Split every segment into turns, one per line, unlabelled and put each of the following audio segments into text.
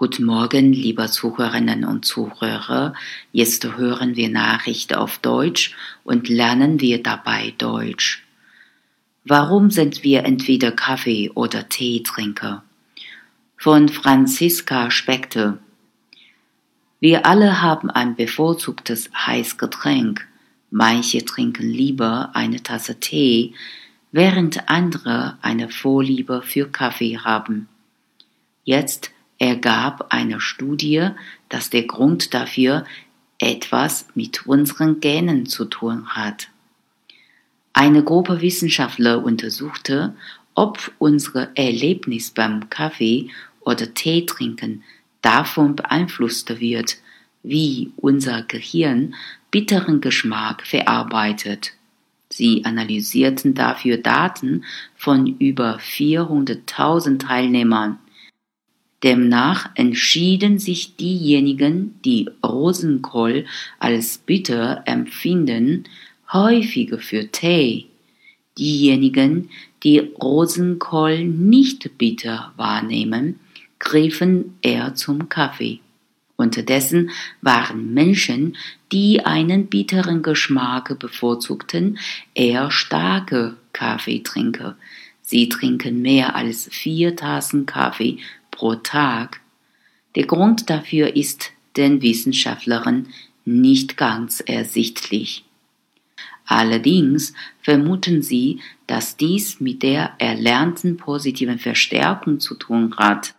Guten Morgen, liebe Zuhörerinnen und Zuhörer. Jetzt hören wir Nachrichten auf Deutsch und lernen wir dabei Deutsch. Warum sind wir entweder Kaffee- oder Teetrinker? Von Franziska Spekte. Wir alle haben ein bevorzugtes Heißgetränk. Manche trinken lieber eine Tasse Tee, während andere eine Vorliebe für Kaffee haben. Jetzt ergab eine Studie, dass der Grund dafür etwas mit unseren Genen zu tun hat. Eine Gruppe Wissenschaftler untersuchte, ob unser Erlebnis beim Kaffee oder Tee trinken davon beeinflusst wird, wie unser Gehirn bitteren Geschmack verarbeitet. Sie analysierten dafür Daten von über 400.000 Teilnehmern Demnach entschieden sich diejenigen, die Rosenkohl als bitter empfinden, häufiger für Tee. Diejenigen, die Rosenkohl nicht bitter wahrnehmen, griffen eher zum Kaffee. Unterdessen waren Menschen, die einen bitteren Geschmack bevorzugten, eher starke Kaffeetrinker. Sie trinken mehr als vier Tassen Kaffee pro Tag. Der Grund dafür ist den Wissenschaftlern nicht ganz ersichtlich. Allerdings vermuten sie, dass dies mit der erlernten positiven Verstärkung zu tun hat,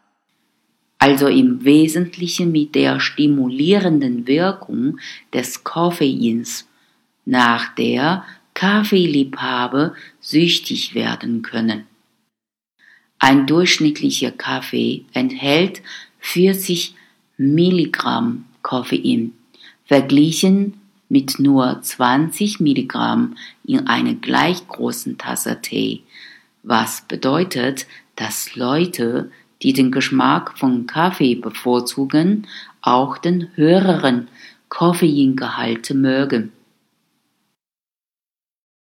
also im Wesentlichen mit der stimulierenden Wirkung des Koffeins, nach der Kaffeeliebhaber süchtig werden können. Ein durchschnittlicher Kaffee enthält 40 Milligramm Koffein, verglichen mit nur 20 Milligramm in einer gleich großen Tasse Tee, was bedeutet, dass Leute, die den Geschmack von Kaffee bevorzugen, auch den höheren Koffeingehalt mögen.